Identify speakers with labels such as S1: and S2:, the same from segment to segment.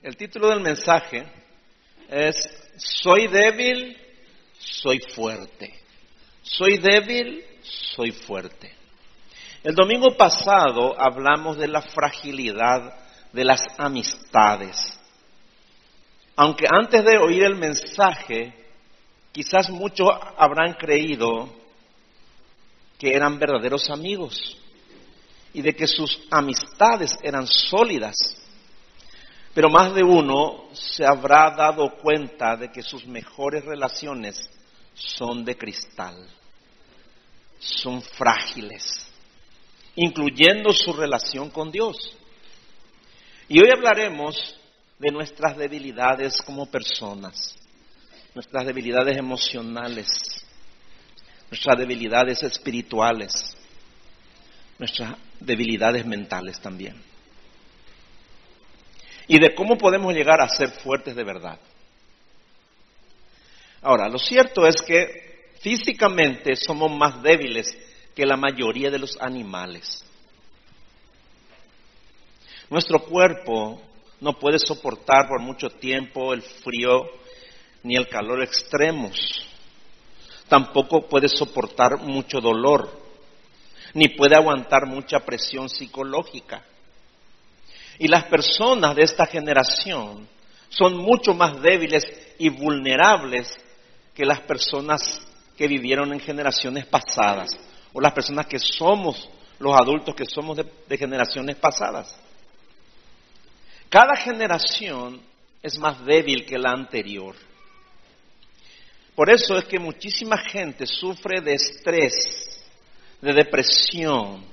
S1: El título del mensaje es Soy débil, soy fuerte. Soy débil, soy fuerte. El domingo pasado hablamos de la fragilidad de las amistades. Aunque antes de oír el mensaje, quizás muchos habrán creído que eran verdaderos amigos y de que sus amistades eran sólidas. Pero más de uno se habrá dado cuenta de que sus mejores relaciones son de cristal, son frágiles, incluyendo su relación con Dios. Y hoy hablaremos de nuestras debilidades como personas, nuestras debilidades emocionales, nuestras debilidades espirituales, nuestras debilidades mentales también. Y de cómo podemos llegar a ser fuertes de verdad. Ahora, lo cierto es que físicamente somos más débiles que la mayoría de los animales. Nuestro cuerpo no puede soportar por mucho tiempo el frío ni el calor extremos. Tampoco puede soportar mucho dolor, ni puede aguantar mucha presión psicológica. Y las personas de esta generación son mucho más débiles y vulnerables que las personas que vivieron en generaciones pasadas, o las personas que somos, los adultos que somos de, generaciones pasadas. Cada generación es más débil que la anterior. Por eso es que muchísima gente sufre de estrés, de depresión,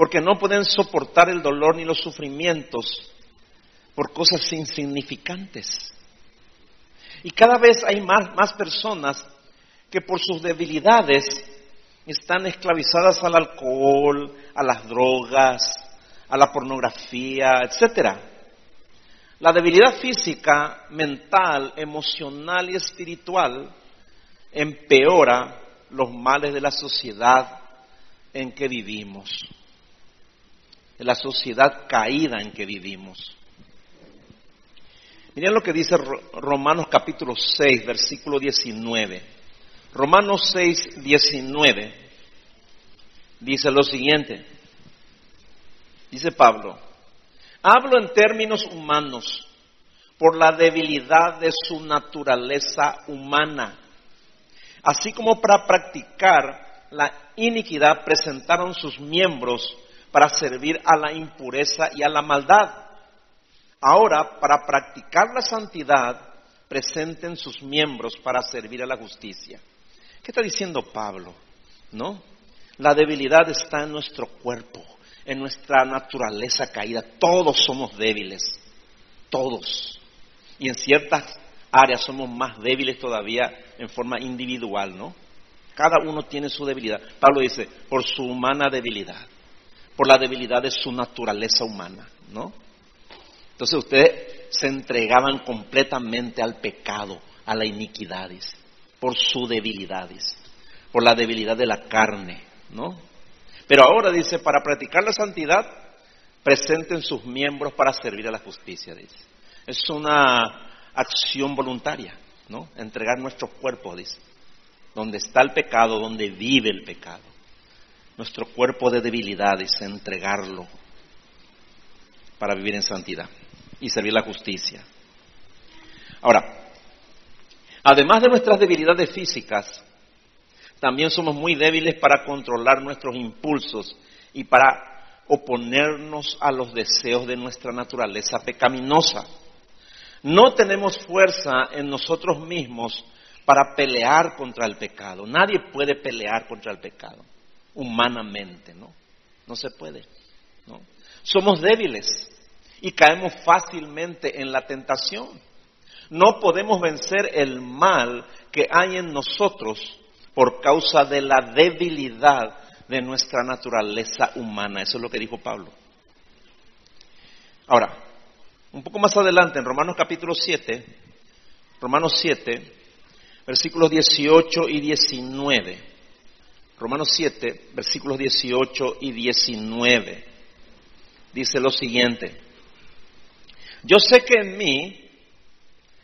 S1: porque no pueden soportar el dolor ni los sufrimientos por cosas insignificantes. Y cada vez hay más, más personas que por sus debilidades están esclavizadas al alcohol, a las drogas, a la pornografía, etcétera. La debilidad física, mental, emocional y espiritual empeora los males de la sociedad en que vivimos, de la sociedad caída en que vivimos. Miren lo que dice Romanos capítulo 6, versículo 19. Romanos 6, 19 dice lo siguiente. Dice Pablo, hablo en términos humanos por la debilidad de su naturaleza humana. Así como para practicar la iniquidad presentaron sus miembros para servir a la impureza y a la maldad. Ahora, para practicar la santidad, presenten sus miembros para servir a la justicia. ¿Qué está diciendo Pablo? ¿No? La debilidad está en nuestro cuerpo en nuestra naturaleza caída. Todos somos débiles, todos. Y en ciertas áreas somos más débiles todavía en forma individual, ¿no? Cada uno tiene su debilidad. Pablo dice, por su humana debilidad, por la debilidad de su naturaleza humana, ¿no? Entonces ustedes se entregaban completamente al pecado, a la iniquidad, por su debilidad, por la debilidad de la carne, ¿no? Pero ahora dice, para practicar la santidad, presenten sus miembros para servir a la justicia, dice. Es una acción voluntaria, ¿no? Entregar nuestros cuerpos, dice. Donde está el pecado, donde vive el pecado. Nuestro cuerpo de debilidad, dice, entregarlo para vivir en santidad y servir la justicia. Ahora, además de nuestras debilidades físicas, también somos muy débiles para controlar nuestros impulsos y para oponernos a los deseos de nuestra naturaleza pecaminosa. No tenemos fuerza en nosotros mismos para pelear contra el pecado. Nadie puede pelear contra el pecado, humanamente, ¿no? No se puede, ¿no? Somos débiles y caemos fácilmente en la tentación. No podemos vencer el mal que hay en nosotros por causa de la debilidad de nuestra naturaleza humana. Eso es lo que dijo Pablo. Ahora, un poco más adelante, en Romanos capítulo 7, Romanos 7, versículos 18 y 19. Romanos 7, versículos 18 y 19. Dice lo siguiente. Yo sé que en mí,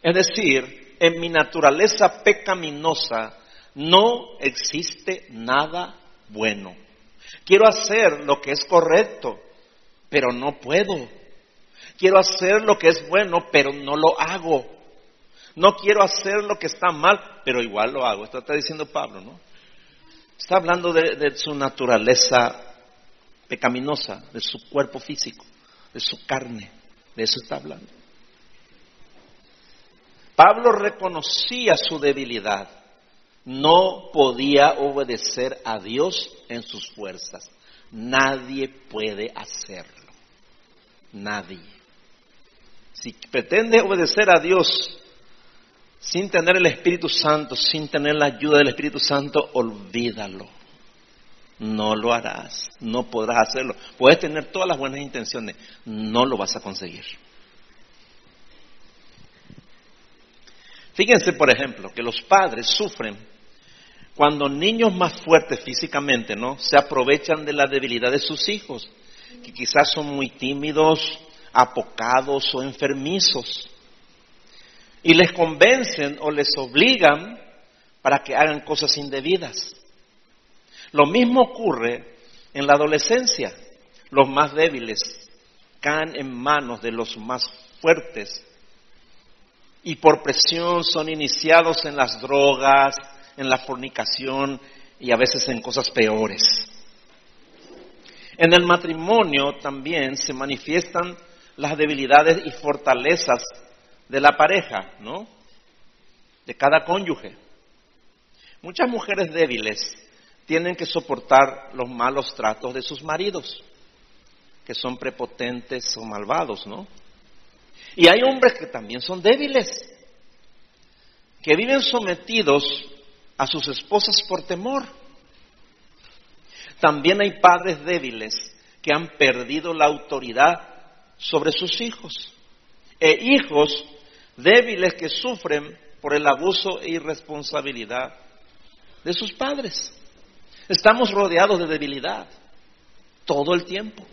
S1: es decir, en mi naturaleza pecaminosa, no existe nada bueno. Quiero hacer lo que es correcto, pero no puedo. Quiero hacer lo que es bueno, pero no lo hago. No quiero hacer lo que está mal, pero igual lo hago. Esto está diciendo Pablo, ¿no? Está hablando de, su naturaleza pecaminosa, de su cuerpo físico, de su carne. De eso está hablando. Pablo reconocía su debilidad. No podía obedecer a Dios en sus fuerzas. Nadie puede hacerlo. Nadie. Si pretende obedecer a Dios sin tener el Espíritu Santo, sin tener la ayuda del Espíritu Santo, olvídalo. No lo harás, no podrás hacerlo. Puedes tener todas las buenas intenciones, no lo vas a conseguir. Fíjense, por ejemplo, que los padres sufren cuando niños más fuertes físicamente, ¿no? Se aprovechan de la debilidad de sus hijos, que quizás son muy tímidos, apocados o enfermizos. Y les convencen o les obligan para que hagan cosas indebidas. Lo mismo ocurre en la adolescencia. Los más débiles caen en manos de los más fuertes y por presión son iniciados en las drogas, en la fornicación y a veces en cosas peores. En el matrimonio también se manifiestan las debilidades y fortalezas de la pareja, ¿no? De cada cónyuge. Muchas mujeres débiles tienen que soportar los malos tratos de sus maridos, que son prepotentes o malvados, ¿no? Y hay hombres que también son débiles, que viven sometidos a sus esposas por temor. También hay padres débiles que han perdido la autoridad sobre sus hijos, e hijos débiles que sufren por el abuso e irresponsabilidad de sus padres. Estamos rodeados de debilidad todo el tiempo.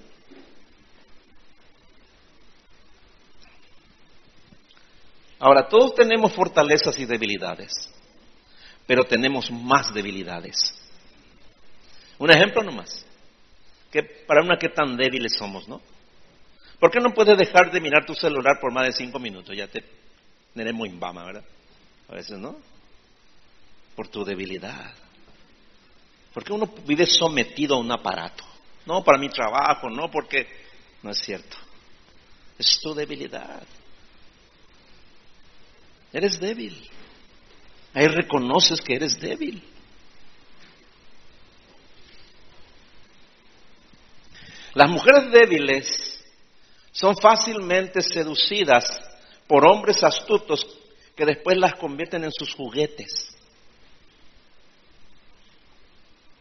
S1: Ahora, todos tenemos fortalezas y debilidades, pero tenemos más debilidades. Un ejemplo nomás, que para una que tan débiles somos, ¿no? ¿Por qué no puedes dejar de mirar tu celular por más de cinco minutos? Ya te muy imbama, ¿verdad? A veces, ¿no? Por tu debilidad. ¿Por qué uno vive sometido a un aparato? No para mi trabajo, no porque no es cierto. Es tu debilidad. Eres débil. Ahí reconoces que eres débil. Las mujeres débiles son fácilmente seducidas por hombres astutos que después las convierten en sus juguetes.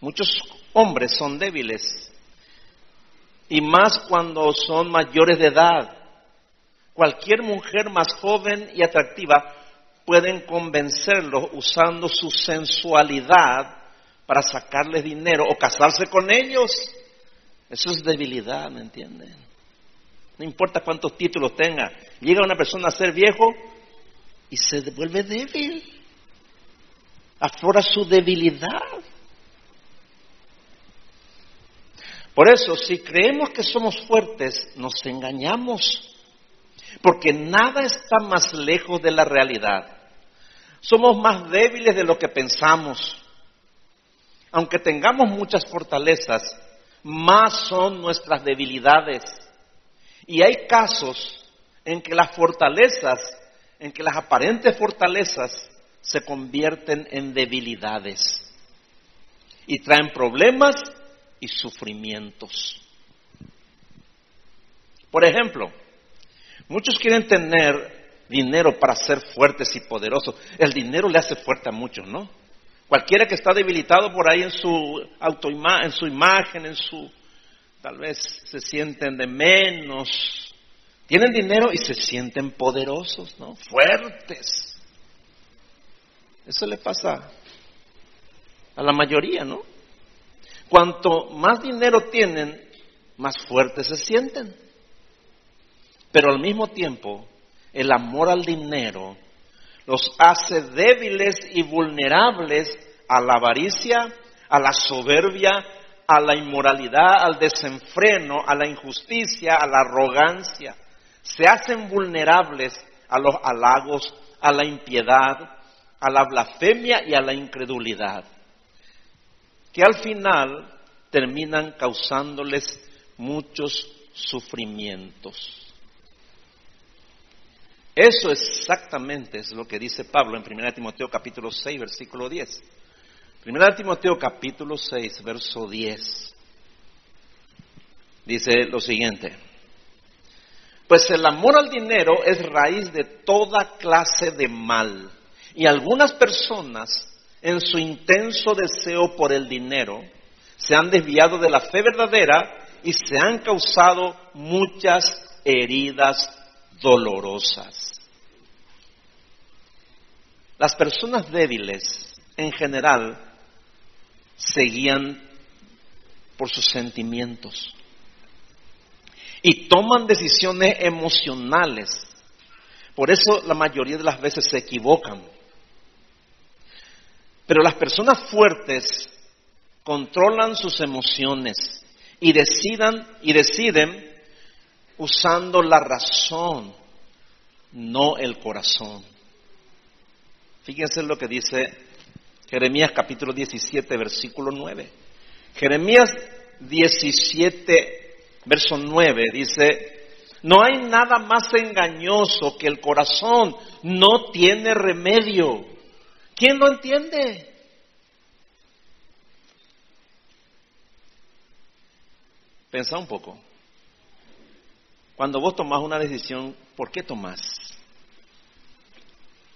S1: Muchos hombres son débiles y más cuando son mayores de edad. Cualquier mujer más joven y atractiva pueden convencerlos usando su sensualidad para sacarles dinero o casarse con ellos. Eso es debilidad, ¿me entienden? No importa cuántos títulos tenga. Llega una persona a ser viejo y se vuelve débil. Aflora su debilidad. Por eso, si creemos que somos fuertes, nos engañamos, porque nada está más lejos de la realidad. Somos más débiles de lo que pensamos. Aunque tengamos muchas fortalezas, más son nuestras debilidades. Y hay casos en que las fortalezas, en que las aparentes fortalezas se convierten en debilidades y traen problemas y sufrimientos. Por ejemplo, muchos quieren tener dinero para ser fuertes y poderosos. El dinero le hace fuerte a muchos, ¿no? Cualquiera que está debilitado por ahí en su autoimagen, en su imagen, en su tal vez se sienten de menos. Tienen dinero y se sienten poderosos, ¿no? Fuertes. Eso le pasa a la mayoría, ¿no? Cuanto más dinero tienen, más fuertes se sienten. Pero al mismo tiempo, el amor al dinero los hace débiles y vulnerables a la avaricia, a la soberbia, a la inmoralidad, al desenfreno, a la injusticia, a la arrogancia. Se hacen vulnerables a los halagos, a la impiedad, a la blasfemia y a la incredulidad, que al final terminan causándoles muchos sufrimientos. Eso exactamente es lo que dice Pablo en 1 Timoteo capítulo 6, versículo 10. 1 Timoteo capítulo 6, verso 10. Dice lo siguiente. Pues el amor al dinero es raíz de toda clase de mal. Y algunas personas, en su intenso deseo por el dinero, se han desviado de la fe verdadera y se han causado muchas heridas dolorosas. Las personas débiles, en general, se guían por sus sentimientos y toman decisiones emocionales. Por eso la mayoría de las veces se equivocan. Pero las personas fuertes controlan sus emociones y decidan y deciden usando la razón, no el corazón. Fíjense lo que dice Jeremías capítulo 17, versículo 9. Jeremías 17, verso 9 dice, no hay nada más engañoso que el corazón, no tiene remedio. ¿Quién lo entiende? Pensa un poco. Cuando vos tomás una decisión, ¿por qué tomás?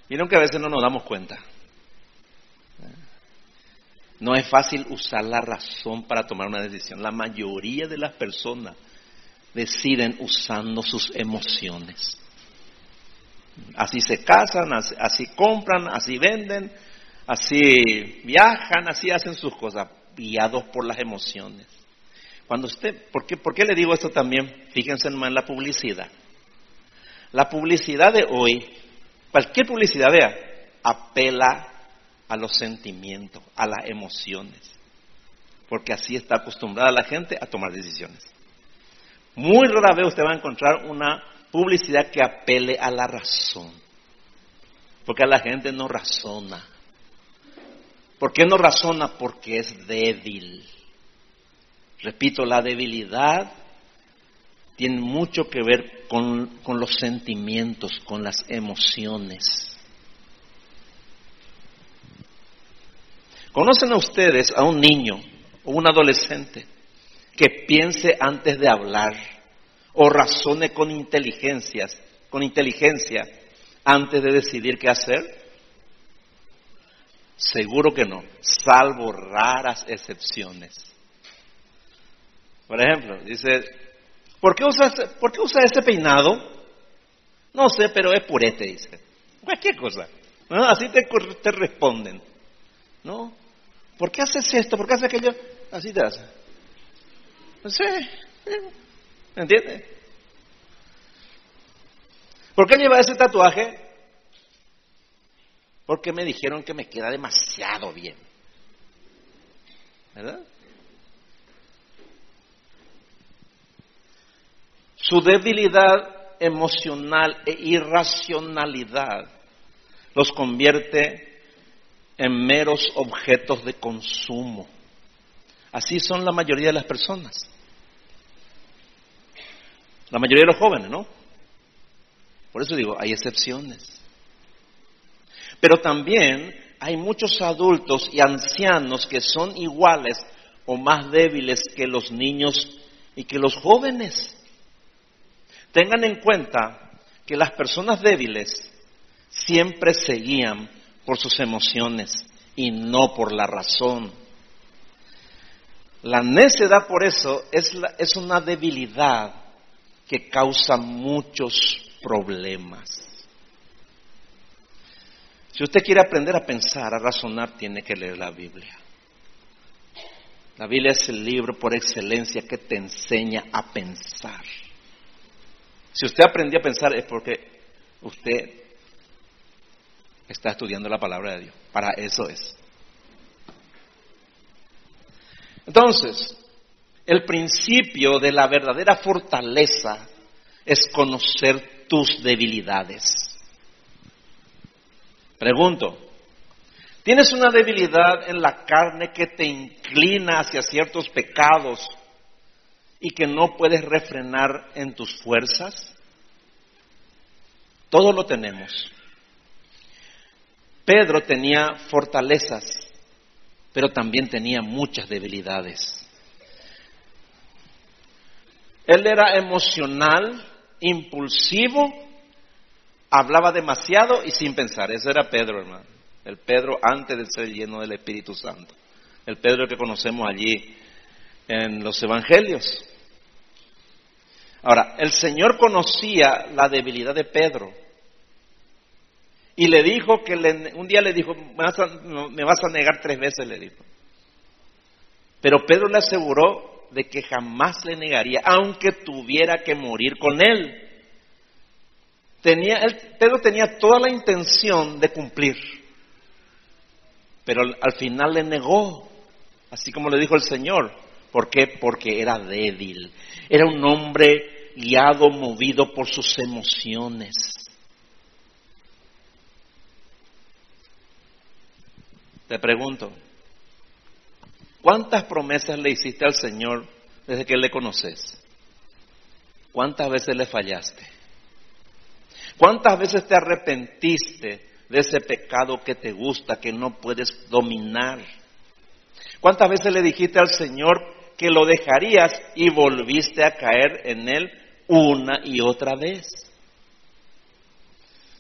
S1: Vieron que a veces no nos damos cuenta. No es fácil usar la razón para tomar una decisión. La mayoría de las personas deciden usando sus emociones. Así se casan, así, compran, así venden, así viajan, así hacen sus cosas, guiados por las emociones. Cuando usted, ¿por qué, ¿por qué le digo esto también? Fíjense en la publicidad. La publicidad de hoy, cualquier publicidad, vea, apela a los sentimientos, a las emociones, porque así está acostumbrada la gente a tomar decisiones. Muy rara vez usted va a encontrar una publicidad que apele a la razón, porque la gente no razona. ¿Por qué no razona? Porque es débil. Repito, la debilidad tiene mucho que ver con, los sentimientos, con las emociones. ¿Conocen a ustedes a un niño o un adolescente que piense antes de hablar o razone con inteligencias, con inteligencia antes de decidir qué hacer? Seguro que no, salvo raras excepciones. Por ejemplo, dice, ¿por qué usa, ¿por qué usa ese peinado? No sé, pero es purete, dice. Cualquier cosa. Así te, te responden. ¿No? ¿Por qué haces esto? ¿Por qué haces aquello? Así te hace. No sé. ¿Me entiendes? ¿Por qué lleva ese tatuaje? Porque me dijeron que me queda demasiado bien. ¿Verdad? Su debilidad emocional e irracionalidad los convierte en meros objetos de consumo. Así son la mayoría de las personas. La mayoría de los jóvenes, ¿no? Por eso digo, hay excepciones. Pero también hay muchos adultos y ancianos que son iguales o más débiles que los niños y que los jóvenes. Tengan en cuenta que las personas débiles siempre se guían por sus emociones y no por la razón. La necedad por eso es, es una debilidad que causa muchos problemas. Si usted quiere aprender a pensar, a razonar, tiene que leer la Biblia. La Biblia es el libro por excelencia que te enseña a pensar. Si usted aprendió a pensar es porque usted está estudiando la palabra de Dios. Para eso es. Entonces, el principio de la verdadera fortaleza es conocer tus debilidades. Pregunto, ¿tienes una debilidad en la carne que te inclina hacia ciertos pecados y que no puedes refrenar en tus fuerzas? Todo lo tenemos. Pedro tenía fortalezas, pero también tenía muchas debilidades. Él era emocional, impulsivo, hablaba demasiado y sin pensar. Eso era Pedro, hermano. El Pedro antes de ser lleno del Espíritu Santo. El Pedro que conocemos allí en los Evangelios. Ahora, el Señor conocía la debilidad de Pedro. Y le dijo que un día le dijo, me vas, a, negar tres veces, le dijo. Pero Pedro le aseguró de que jamás le negaría, aunque tuviera que morir con él. Tenía, Pedro tenía toda la intención de cumplir, pero al final le negó, así como le dijo el Señor. ¿Por qué? Porque era débil, era un hombre guiado, movido por sus emociones. Te pregunto, ¿Cuántas promesas le hiciste al Señor desde que le conoces? ¿Cuántas veces le fallaste? ¿Cuántas veces te arrepentiste de ese pecado que te gusta, que no puedes dominar? ¿Cuántas veces le dijiste al Señor que lo dejarías y volviste a caer en él una y otra vez?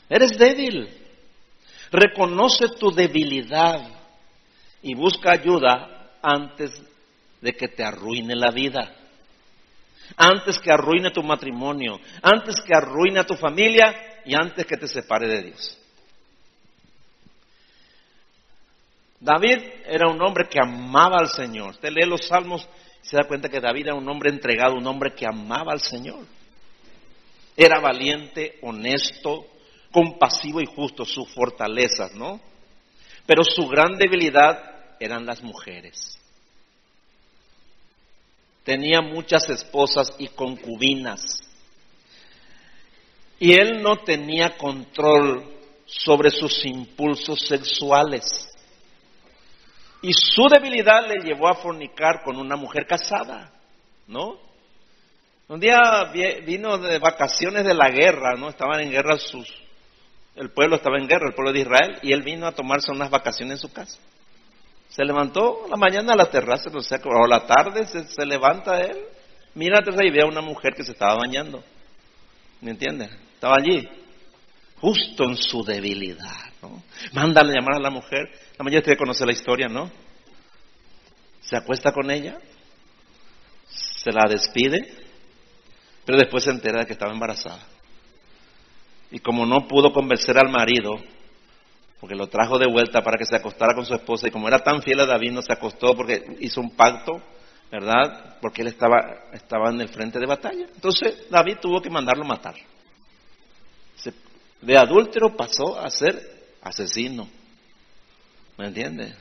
S1: Eres débil. Reconoce tu debilidad y busca ayuda antes de que te arruine la vida, antes que arruine tu matrimonio, antes que arruine a tu familia y antes que te separe de Dios. David era un hombre que amaba al Señor. Usted lee los salmos y se da cuenta que David era un hombre entregado, un hombre que amaba al Señor. Era valiente, honesto, compasivo y justo, sus fortalezas, ¿no? Pero su gran debilidad eran las mujeres. Tenía muchas esposas y concubinas. Y él no tenía control sobre sus impulsos sexuales. Y su debilidad le llevó a fornicar con una mujer casada, ¿no? Un día vino de vacaciones de la guerra, ¿no? Estaban en guerra sus, el pueblo estaba en guerra, el pueblo de Israel, y él vino a tomarse unas vacaciones en su casa. Se levantó la mañana a la terraza, o sea, o la tarde se, levanta él, mira atrás y ve a una mujer que se estaba bañando. ¿Me entiendes? Estaba allí, justo en su debilidad. ¿no? Mándale llamar a la mujer. La mayoría de conoce la historia, ¿no? Se acuesta con ella, se la despide, pero después se entera de que estaba embarazada. Y como no pudo convencer al marido porque lo trajo de vuelta para que se acostara con su esposa y como era tan fiel a David no se acostó porque hizo un pacto, ¿verdad? Porque él estaba, estaba en el frente de batalla. Entonces David tuvo que mandarlo matar. De adúltero pasó a ser asesino. ¿Me entiende?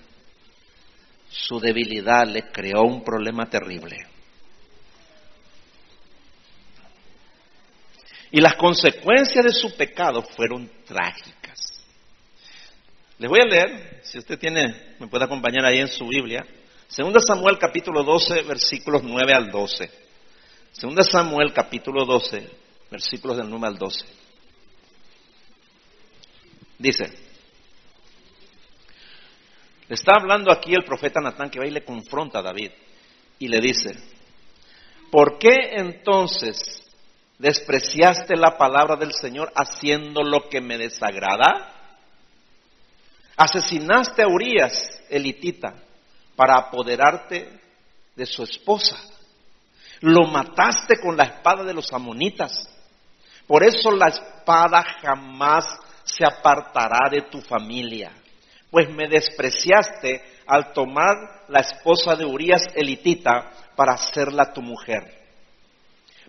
S1: Su debilidad le creó un problema terrible. Y las consecuencias de su pecado fueron trágicas. Les voy a leer, si usted tiene, me puede acompañar ahí en su Biblia, 2 Samuel capítulo 12, versículos 9 al 12. 2 Samuel capítulo 12, versículos del 9 al 12. Dice, le está hablando aquí el profeta Natán que va y le confronta a David y le dice, ¿por qué entonces despreciaste la palabra del Señor haciendo lo que me desagrada? Asesinaste a Urias, elitita, para apoderarte de su esposa. Lo mataste con la espada de los amonitas. Por eso la espada jamás se apartará de tu familia. Pues me despreciaste al tomar la esposa de Urias elitita para hacerla tu mujer.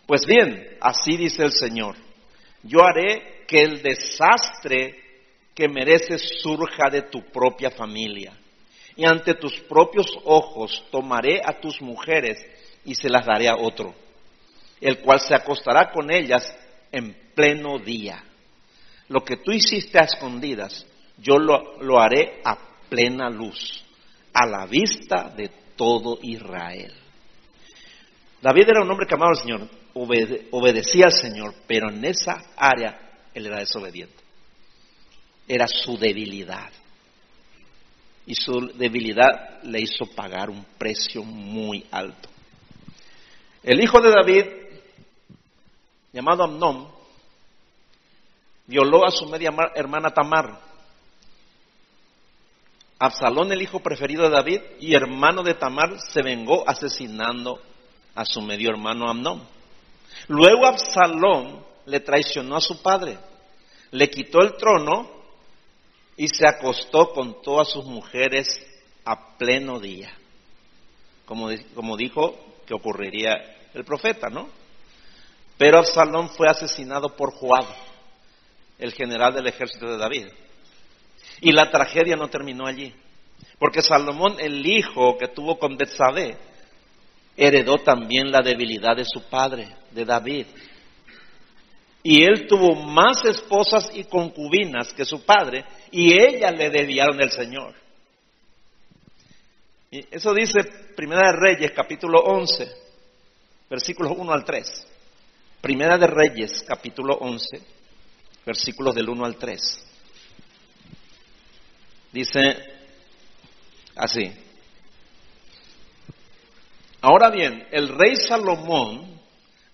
S1: Pues bien, así dice el Señor, yo haré que el desastre que mereces surja de tu propia familia. Y ante tus propios ojos tomaré a tus mujeres y se las daré a otro, el cual se acostará con ellas en pleno día. Lo que tú hiciste a escondidas, yo lo, lo haré a plena luz, a la vista de todo Israel. David era un hombre que amaba al Señor, obedecía al Señor, pero en esa área él era desobediente. Era su debilidad. Y su debilidad le hizo pagar un precio muy alto. El hijo de David, llamado Amnón, violó a su media hermana Tamar. Absalón, el hijo preferido de David y hermano de Tamar, se vengó asesinando a su medio hermano Amnón. Luego Absalón le traicionó a su padre, le quitó el trono y se acostó con todas sus mujeres a pleno día, como, como dijo que ocurriría el profeta, ¿no? Pero Absalón fue asesinado por Joab, el general del ejército de David. Y la tragedia no terminó allí, porque Salomón, el hijo que tuvo con Betsabé, heredó también la debilidad de su padre, de David. Y él tuvo más esposas y concubinas que su padre, y ellas le debieron el Señor. Y eso dice Primera de Reyes, capítulo 11, versículos 1 al 3. Primera de Reyes, capítulo 11, versículos del 1 al 3. Dice así. Ahora bien, el rey Salomón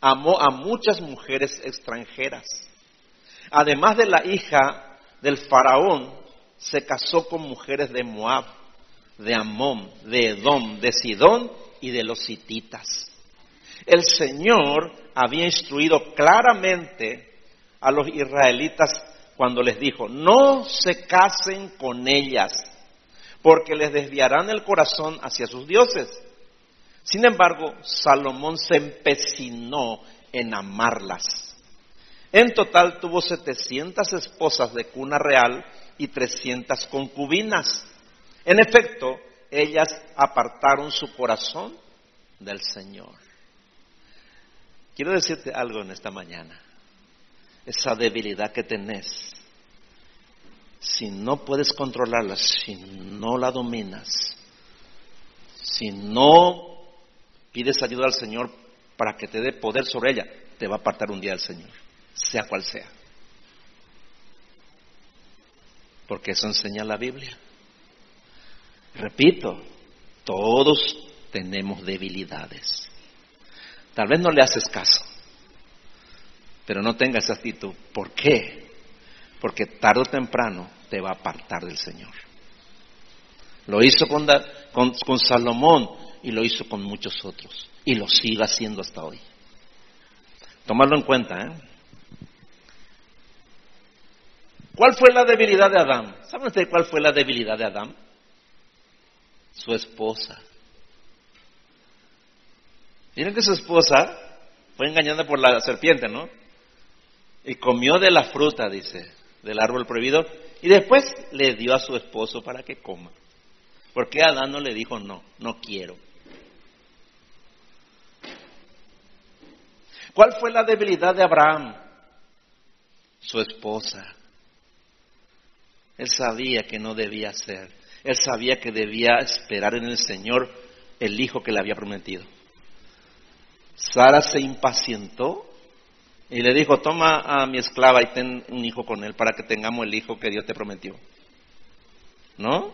S1: amó a muchas mujeres extranjeras. Además de la hija del faraón, se casó con mujeres de Moab, de Amón, de Edom, de Sidón y de los hititas. El Señor había instruido claramente a los israelitas cuando les dijo, no se casen con ellas, porque les desviarán el corazón hacia sus dioses. Sin embargo, Salomón se empecinó en amarlas. En total tuvo 700 esposas de cuna real y 300 concubinas. En efecto, ellas apartaron su corazón del Señor. Quiero decirte algo en esta mañana. Esa debilidad que tenés, si no puedes controlarla, si no la dominas, si no pides ayuda al Señor para que te dé poder sobre ella, te va a apartar un día el Señor, sea cual sea. Porque eso enseña la Biblia. Repito, todos tenemos debilidades. Tal vez no le haces caso, pero no tengas actitud. ¿Por qué? Porque tarde o temprano te va a apartar del Señor. Lo hizo con, con, con Salomón, y lo hizo con muchos otros y lo sigue haciendo hasta hoy. Tomarlo en cuenta, ¿eh? ¿Cuál fue la debilidad de Adán? ¿Saben ustedes cuál fue la debilidad de Adán? Su esposa. Miren que su esposa fue engañada por la serpiente, ¿no? Y comió de la fruta, dice, del árbol prohibido, y después le dio a su esposo para que coma. ¿Por qué Adán no le dijo no, no quiero? ¿Cuál fue la debilidad de Abraham? Su esposa. Él sabía que no debía hacer. Él sabía que debía esperar en el Señor el hijo que le había prometido. Sara se impacientó y le dijo, toma a mi esclava y ten un hijo con él para que tengamos el hijo que Dios te prometió. ¿No?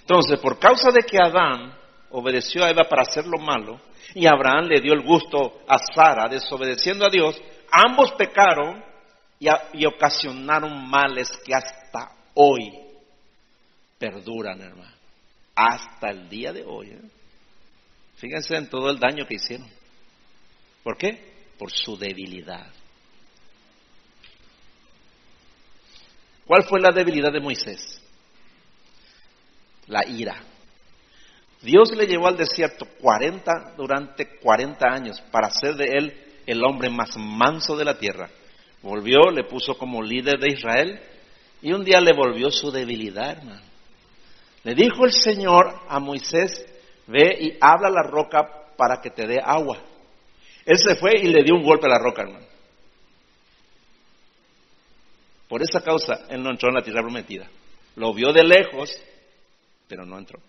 S1: Entonces, por causa de que Adán obedeció a Eva para hacer lo malo y Abraham le dio el gusto a Sara desobedeciendo a Dios, ambos pecaron y, ocasionaron males que hasta hoy perduran, hermano. Hasta el día de hoy. ¿eh? Fíjense en todo el daño que hicieron. ¿Por qué? Por su debilidad. ¿Cuál fue la debilidad de Moisés? La ira Dios le llevó al desierto 40 durante 40 años para hacer de él el hombre más manso de la tierra. Volvió, le puso como líder de Israel y un día le volvió su debilidad, hermano. Le dijo el Señor a Moisés, ve y habla a la roca para que te dé agua. Él se fue y le dio un golpe a la roca, hermano. Por esa causa, él no entró en la tierra prometida. Lo vio de lejos, pero no entró.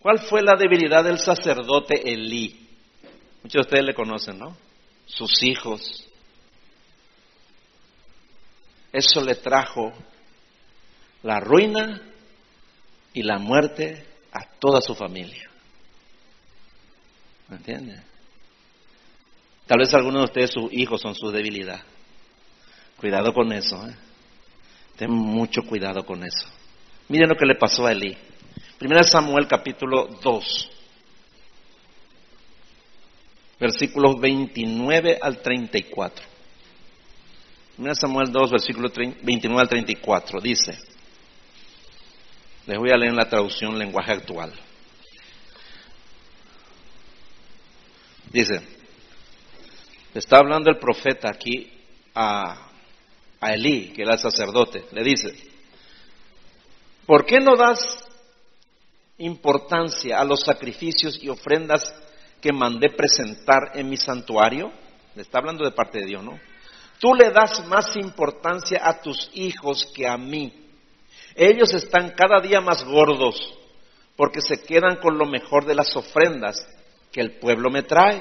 S1: ¿Cuál fue la debilidad del sacerdote Elí? Muchos de ustedes le conocen, ¿no? Sus hijos. Eso le trajo la ruina y la muerte a toda su familia. ¿Me? Tal vez algunos de ustedes, sus hijos, son su debilidad. Cuidado con eso. ¿eh? Ten mucho cuidado con eso. Miren lo que le pasó a Elí. Primera Samuel capítulo 2. Versículos 29 al 34. Primera Samuel 2, versículo 29 al 34. Dice, les voy a leer la traducción lenguaje actual. Dice, está hablando el profeta aquí a, a Elí, que era el sacerdote. Le dice, ¿por qué no das importancia a los sacrificios y ofrendas que mandé presentar en mi santuario? Le está hablando de parte de Dios, ¿no? Tú le das más importancia a tus hijos que a mí. Ellos están cada día más gordos porque se quedan con lo mejor de las ofrendas que el pueblo me trae.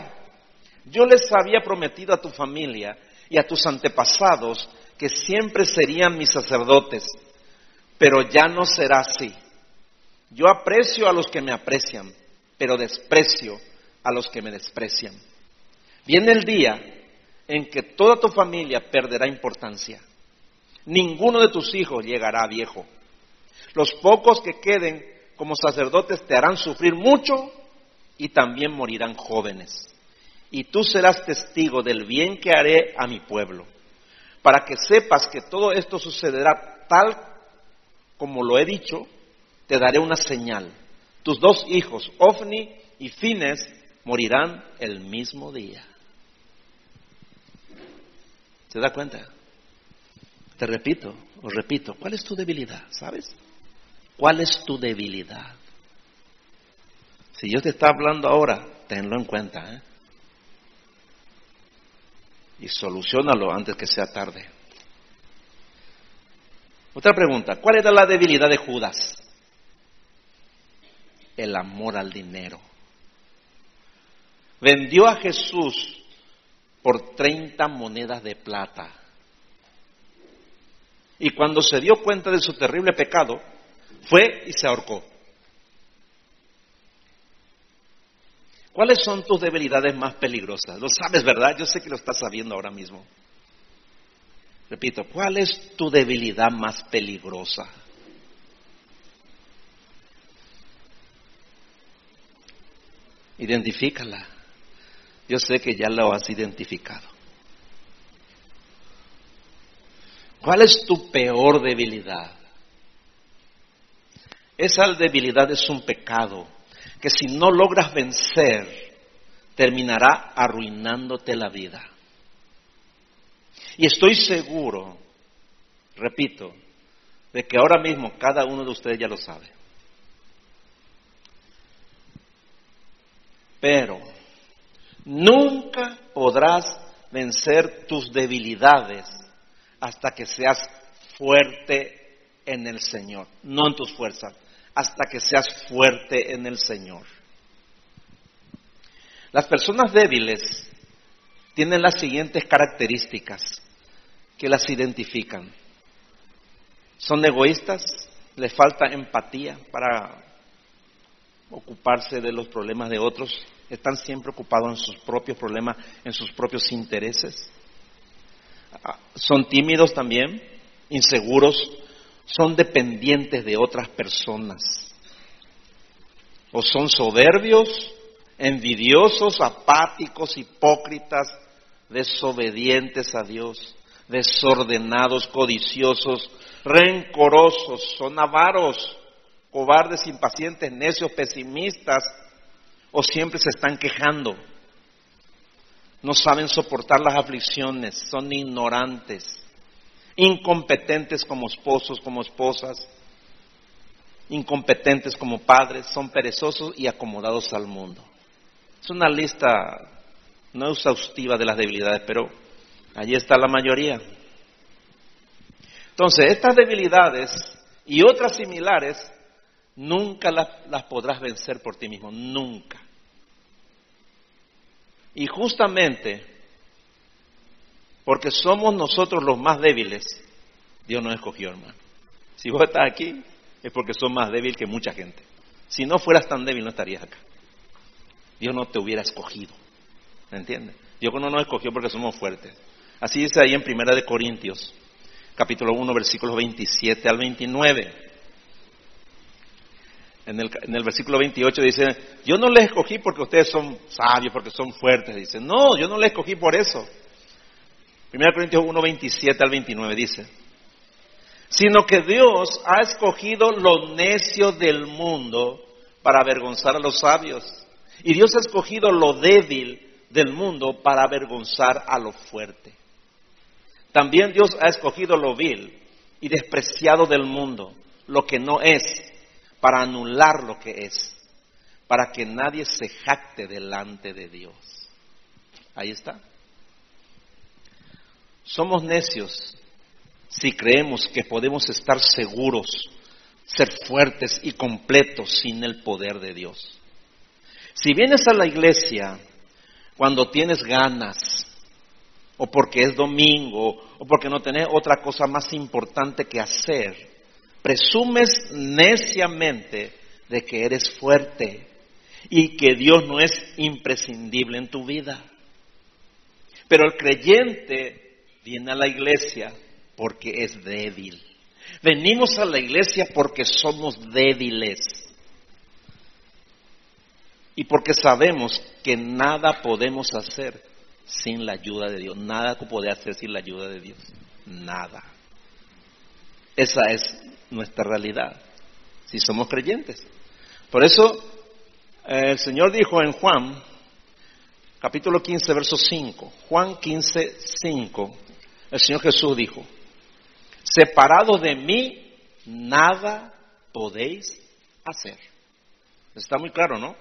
S1: Yo les había prometido a tu familia y a tus antepasados que siempre serían mis sacerdotes, pero ya no será así. Yo aprecio a los que me aprecian, pero desprecio a los que me desprecian. Viene el día en que toda tu familia perderá importancia. Ninguno de tus hijos llegará viejo. Los pocos que queden como sacerdotes te harán sufrir mucho y también morirán jóvenes. Y tú serás testigo del bien que haré a mi pueblo, para que sepas que todo esto sucederá tal como lo he dicho, te daré una señal. Tus dos hijos, Ofni y Fines, morirán el mismo día. ¿Se da cuenta? Te repito, os repito, ¿cuál es tu debilidad? ¿Sabes? ¿Cuál es tu debilidad? Si Dios te está hablando ahora, tenlo en cuenta. ¿eh? Y solucionalo antes que sea tarde. Otra pregunta, ¿cuál era la debilidad de Judas? el amor al dinero. Vendió a Jesús por 30 monedas de plata. Y cuando se dio cuenta de su terrible pecado, fue y se ahorcó. ¿Cuáles son tus debilidades más peligrosas? Lo sabes, ¿verdad? Yo sé que lo estás sabiendo ahora mismo. Repito, ¿cuál es tu debilidad más peligrosa? Identifícala. Yo sé que ya lo has identificado. ¿Cuál es tu peor debilidad? Esa debilidad es un pecado que si no logras vencer, terminará arruinándote la vida. Y estoy seguro, repito, de que ahora mismo cada uno de ustedes ya lo sabe. Pero nunca podrás vencer tus debilidades hasta que seas fuerte en el Señor, no en tus fuerzas, hasta que seas fuerte en el Señor. Las personas débiles tienen las siguientes características que las identifican. Son egoístas, les falta empatía para ocuparse de los problemas de otros, están siempre ocupados en sus propios problemas, en sus propios intereses. Ah, son tímidos también, inseguros, son dependientes de otras personas. O son soberbios, envidiosos, apáticos, hipócritas, desobedientes a Dios. desordenados, codiciosos, rencorosos, son avaros, cobardes, impacientes, necios, pesimistas, o siempre se están quejando. No saben soportar las aflicciones, son ignorantes, incompetentes como esposos, como esposas, incompetentes como padres, son perezosos y acomodados al mundo. Es una lista no exhaustiva de las debilidades, pero allí está la mayoría. Entonces, estas debilidades y otras similares nunca las, las podrás vencer por ti mismo, nunca. Y justamente porque somos nosotros los más débiles, Dios nos escogió, hermano. Si vos estás aquí, es porque sos más débil que mucha gente. Si no fueras tan débil, no estarías acá. Dios no te hubiera escogido. ¿Me entiendes? Dios no nos escogió porque somos fuertes. Así dice ahí en Primera de Corintios, capítulo 1, versículos 27 al 29. En el, versículo 28 dice, yo no les escogí porque ustedes son sabios, porque son fuertes. Dice, no, yo no les escogí por eso. 1 Corintios 1, 27 al 29 dice, sino que Dios ha escogido lo necio del mundo para avergonzar a los sabios. Y Dios ha escogido lo débil del mundo para avergonzar a lo fuerte. También Dios ha escogido lo vil y despreciado del mundo, lo que no es, para anular lo que es, para que nadie se jacte delante de Dios. Ahí está. Somos necios si creemos que podemos estar seguros, ser fuertes y completos sin el poder de Dios. Si vienes a la iglesia cuando tienes ganas, o porque es domingo, o porque no tenés otra cosa más importante que hacer, presumes neciamente de que eres fuerte y que Dios no es imprescindible en tu vida. Pero el creyente viene a la iglesia porque es débil. Venimos a la iglesia porque somos débiles. Y porque sabemos que nada podemos hacer sin la ayuda de Dios. Nada puede hacer sin la ayuda de Dios. Nada. Esa es nuestra realidad. Si somos creyentes. Por eso eh, el Señor dijo en Juan, capítulo 15, verso 5. Juan 15, 5. El Señor Jesús dijo, separado de mí, nada podéis hacer. Está muy claro, ¿no?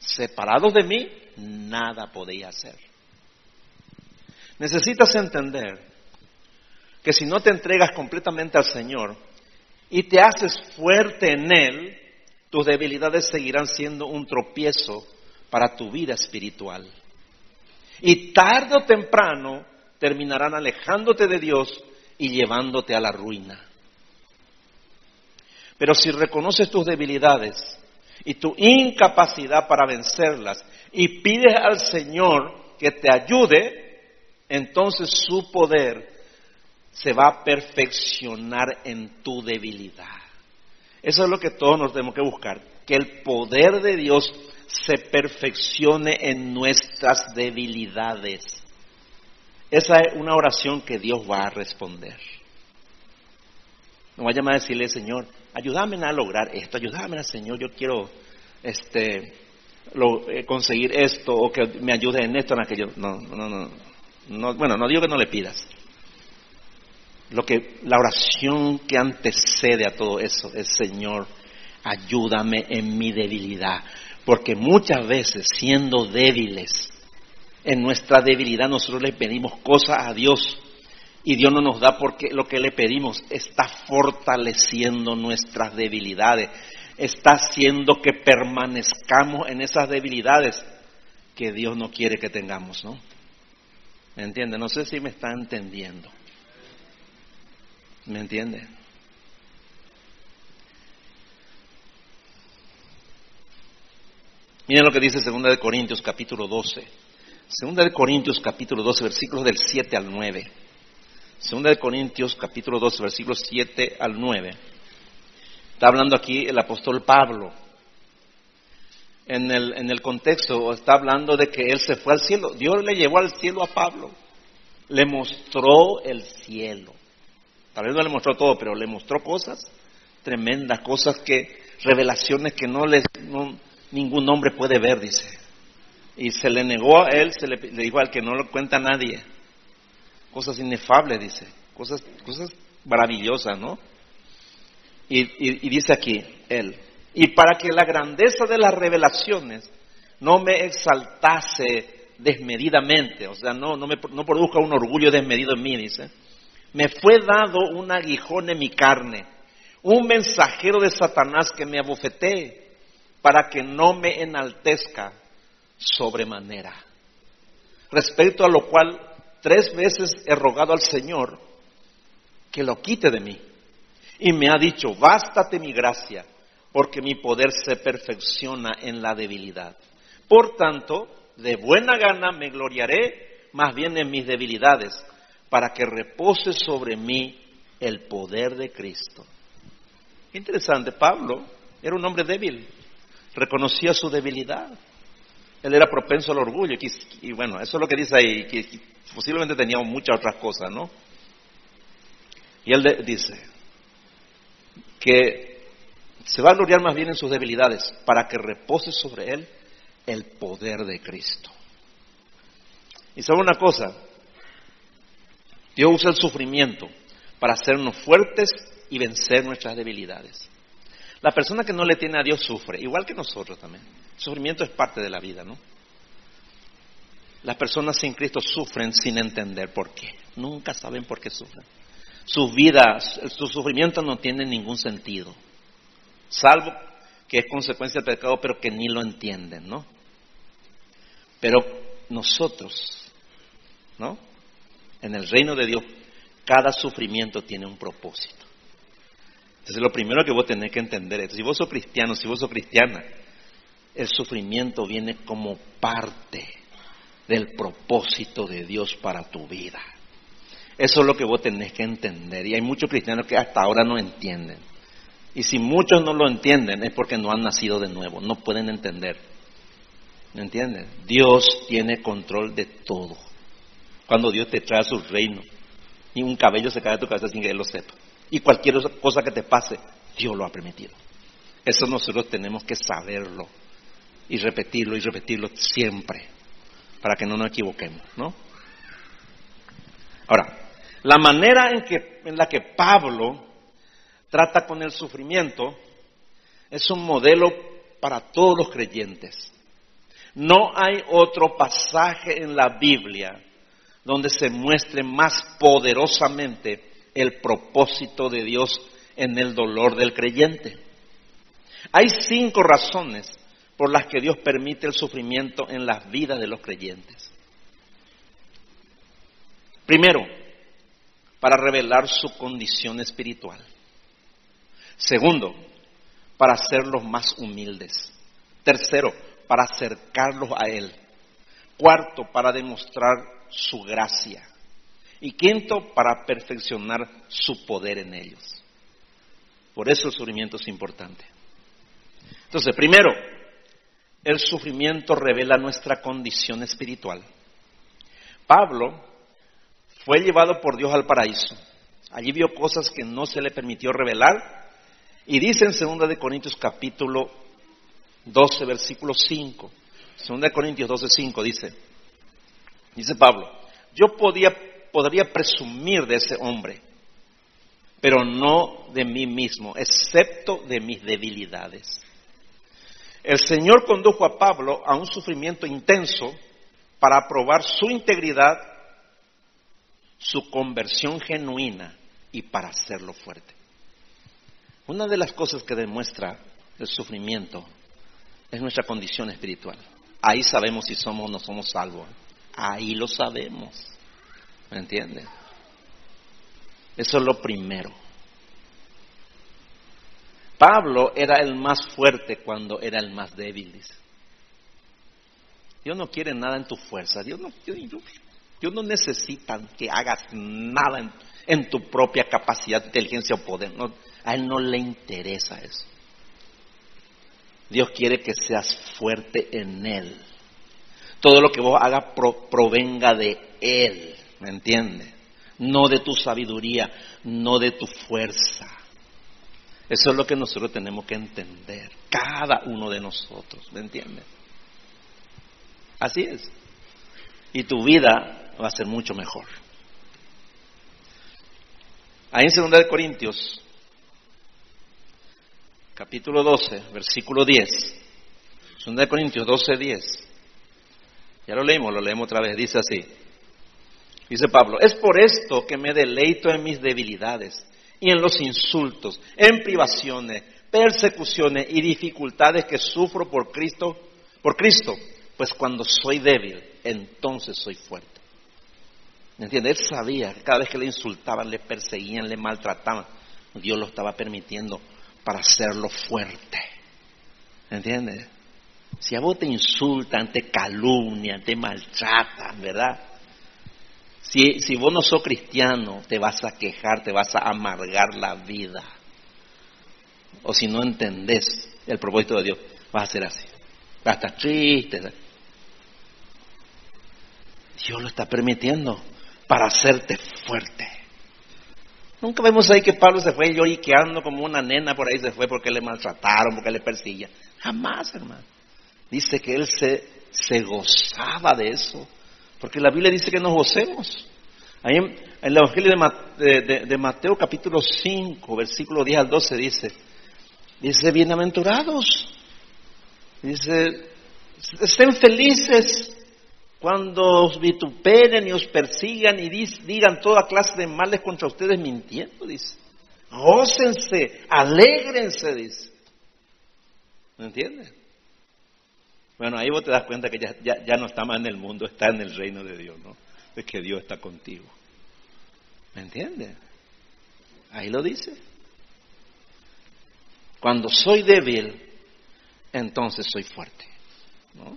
S1: Separados de mí, nada podéis hacer. Necesitas entender que si no te entregas completamente al Señor y te haces fuerte en Él, tus debilidades seguirán siendo un tropiezo para tu vida espiritual. Y tarde o temprano terminarán alejándote de Dios y llevándote a la ruina. Pero si reconoces tus debilidades y tu incapacidad para vencerlas y pides al Señor que te ayude, entonces su poder se va a perfeccionar en tu debilidad. Eso es lo que todos nos tenemos que buscar, que el poder de Dios se perfeccione en nuestras debilidades. Esa es una oración que Dios va a responder. No va a llamar a decirle, Señor, ayúdame a lograr esto, ayúdame, Señor, yo quiero este, eh, conseguir esto o que me ayude en esto, en aquello. No, no, no, no. Bueno, no digo que no le pidas. Lo que, la oración que antecede a todo eso es, Señor, ayúdame en mi debilidad. Porque muchas veces, siendo débiles, en nuestra debilidad nosotros le pedimos cosas a Dios y Dios no nos da porque lo que le pedimos está fortaleciendo nuestras debilidades, está haciendo que permanezcamos en esas debilidades que Dios no quiere que tengamos, ¿no? ¿Me entiende? No sé si me está entendiendo. ¿Me entiende? Miren lo que dice 2 de Corintios capítulo 12. Segunda de Corintios capítulo 12 versículos del 7 al 9. Segunda de Corintios capítulo 12 versículos 7 al 9. Está hablando aquí el apóstol Pablo. En el, en el contexto está hablando de que él se fue al cielo. Dios le llevó al cielo a Pablo. le mostró el cielo. Tal vez no le mostró todo, pero le mostró cosas tremendas, cosas que, revelaciones que no les, ningún hombre puede ver, dice. Y se le negó a él, se le, dijo al que no lo cuenta nadie. Cosas inefables, dice. Cosas, cosas maravillosas, ¿no? Y, y dice aquí, él. Y para que la grandeza de las revelaciones no me exaltase desmedidamente, o sea, no, no, me, no produzca un orgullo desmedido en mí, dice, me fue dado un aguijón en mi carne, un mensajero de Satanás que me abofetee para que no me enaltezca sobremanera. Respecto a lo cual tres veces he rogado al Señor que lo quite de mí. Y me ha dicho, bástate mi gracia, porque mi poder se perfecciona en la debilidad. Por tanto, de buena gana me gloriaré más bien en mis debilidades, para que repose sobre mí el poder de Cristo. Interesante, Pablo era un hombre débil, reconocía su debilidad. Él era propenso al orgullo, y, bueno, eso es lo que dice ahí, que, posiblemente tenía muchas otras cosas, ¿no? Y él dice que se va a gloriar más bien en sus debilidades, para que repose sobre él el poder de Cristo. Y sabe una cosa, Dios usa el sufrimiento para hacernos fuertes y vencer nuestras debilidades. La persona que no le tiene a Dios sufre, igual que nosotros también. El sufrimiento es parte de la vida, ¿no? Las personas sin Cristo sufren sin entender por qué. Nunca saben por qué sufren. Sus vidas, su sufrimiento no tiene ningún sentido. Salvo que es consecuencia del pecado, pero que ni lo entienden, ¿no? Pero nosotros, ¿no? En el reino de Dios, cada sufrimiento tiene un propósito. Entonces, lo primero que vos tenés que entender es, si vos sos cristiano, si vos sos cristiana, el sufrimiento viene como parte del propósito de Dios para tu vida. Eso es lo que vos tenés que entender. Y hay muchos cristianos que hasta ahora no entienden. Y si muchos no lo entienden es porque no han nacido de nuevo, no pueden entender. ¿Me entienden? Dios tiene control de todo. Cuando Dios te trae a su reino, y un cabello se cae de tu cabeza sin que Él lo sepa. Y cualquier cosa que te pase, Dios lo ha permitido. Eso nosotros tenemos que saberlo y repetirlo y repetirlo siempre para que no nos equivoquemos, ¿no? Ahora, la manera en, que, en la que Pablo trata con el sufrimiento es un modelo para todos los creyentes. No hay otro pasaje en la Biblia donde se muestre más poderosamente el propósito de Dios en el dolor del creyente. Hay cinco razones por las que Dios permite el sufrimiento en las vidas de los creyentes. Primero, para revelar su condición espiritual. Segundo, para hacerlos más humildes. Tercero, para acercarlos a Él. Cuarto, para demostrar su gracia. Y quinto, para perfeccionar su poder en ellos. Por eso el sufrimiento es importante. Entonces, primero, el sufrimiento revela nuestra condición espiritual. Pablo fue llevado por Dios al paraíso. Allí vio cosas que no se le permitió revelar. Y dice en 2 de Corintios capítulo 12, versículo 5. 2 de Corintios 12, 5 dice, dice Pablo, yo podía, podría presumir de ese hombre, pero no de mí mismo, excepto de mis debilidades. El Señor condujo a Pablo a un sufrimiento intenso para probar su integridad, su conversión genuina y para hacerlo fuerte. Una de las cosas que demuestra el sufrimiento es nuestra condición espiritual. Ahí sabemos si somos o no somos salvos. Ahí lo sabemos. ¿Me entiendes? Eso es lo primero. Pablo era el más fuerte cuando era el más débil. Dios no quiere nada en tu fuerza. Dios no, Dios, no necesita que hagas nada en, tu propia capacidad, inteligencia o poder. A Él no le interesa eso. Dios quiere que seas fuerte en Él. Todo lo que vos hagas provenga de Él. ¿me entiende? No de tu sabiduría, no de tu fuerza. Eso es lo que nosotros tenemos que entender, cada uno de nosotros, ¿me entiendes? Así es. Y tu vida va a ser mucho mejor. Ahí en 2 Corintios, capítulo 12, versículo 10. 2 Corintios 12, 10. Ya lo leímos, lo leemos otra vez. Dice así. Dice Pablo, es por esto que me deleito en mis debilidades y en los insultos, en privaciones, persecuciones y dificultades que sufro por Cristo, por Cristo, pues cuando soy débil, entonces soy fuerte. ¿Me? Él sabía que cada vez que le insultaban, le perseguían, le maltrataban, Dios lo estaba permitiendo para hacerlo fuerte. ¿Me entiendes? Si a vos te insultan, te calumnian, te maltratan, ¿verdad? Si, si vos no sos cristiano, te vas a quejar, te vas a amargar la vida. O si no entendés el propósito de Dios, vas a ser así. Vas a estar triste. Dios lo está permitiendo para hacerte fuerte. Nunca vemos ahí que Pablo se fue lloriqueando como una nena por ahí se fue porque le maltrataron, porque le persiguían. Jamás, hermano. Dice que él se, gozaba de eso. Porque la Biblia dice que nos gocemos. Ahí en, el Evangelio de, Mateo capítulo 5, versículo 10 al 12 dice, dice, bienaventurados. Dice, estén felices cuando os vituperen y os persigan y digan toda clase de males contra ustedes mintiendo, dice. Gócense, alégrense, dice. ¿Me? Bueno, ahí vos te das cuenta que ya, ya, no está más en el mundo, está en el reino de Dios, ¿no? Es que Dios está contigo. ¿Me entiendes? Ahí lo dice. Cuando soy débil, entonces soy fuerte. ¿no?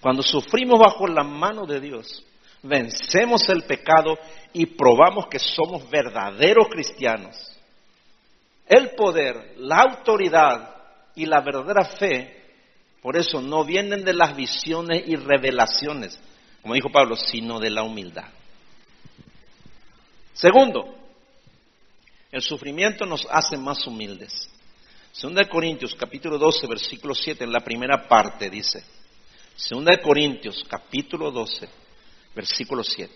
S1: Cuando sufrimos bajo la mano de Dios, vencemos el pecado y probamos que somos verdaderos cristianos. El poder, la autoridad y la verdadera fe, por eso no vienen de las visiones y revelaciones, como dijo Pablo, sino de la humildad. Segundo, el sufrimiento nos hace más humildes. Segunda de Corintios capítulo 12, versículo 7, en la primera parte dice, Segunda de Corintios, capítulo 12, versículo 7.